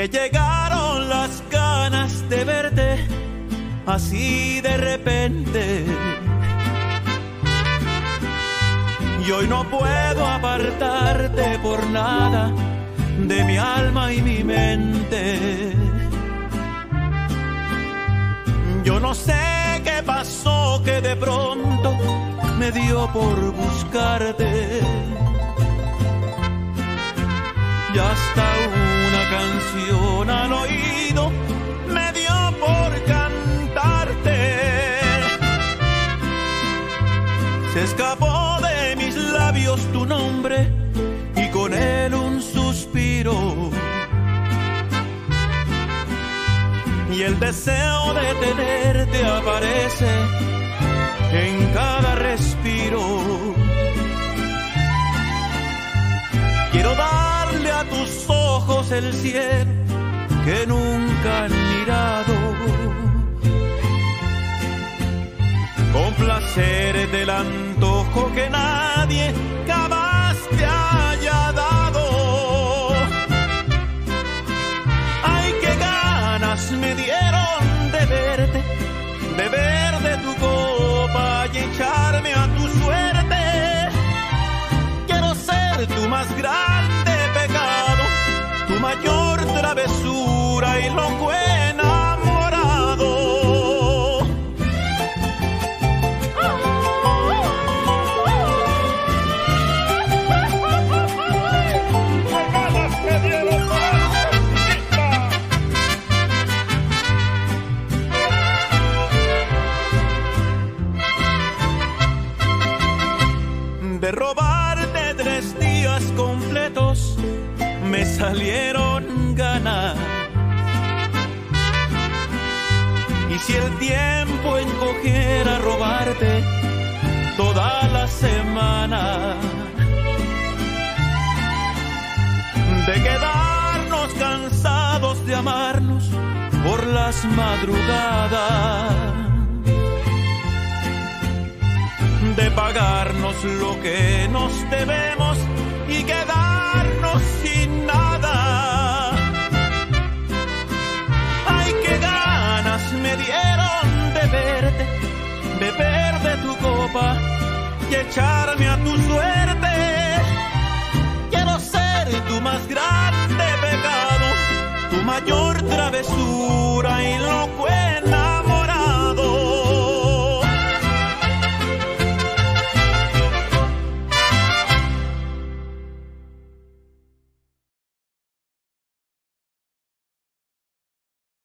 Me llegaron las ganas de verte así de repente. Y hoy no puedo apartarte por nada de mi alma y mi mente. Yo no sé qué pasó que de pronto me dio por buscarte. Ya está Escapó de mis labios tu nombre y con él un suspiro. Y el deseo de tenerte aparece en cada respiro. Quiero darle a tus ojos el cielo que nunca han mirado. Con placer del antojo que nadie De robarte tres días completos. Me salieron ganas. Y si el tiempo encogiera robarte toda la semana, de quedarnos cansados de amarnos por las madrugadas de pagarnos lo que nos debemos y quedarnos sin nada. Ay, qué ganas me dieron de verte, beber de tu copa y echarme a tu suerte.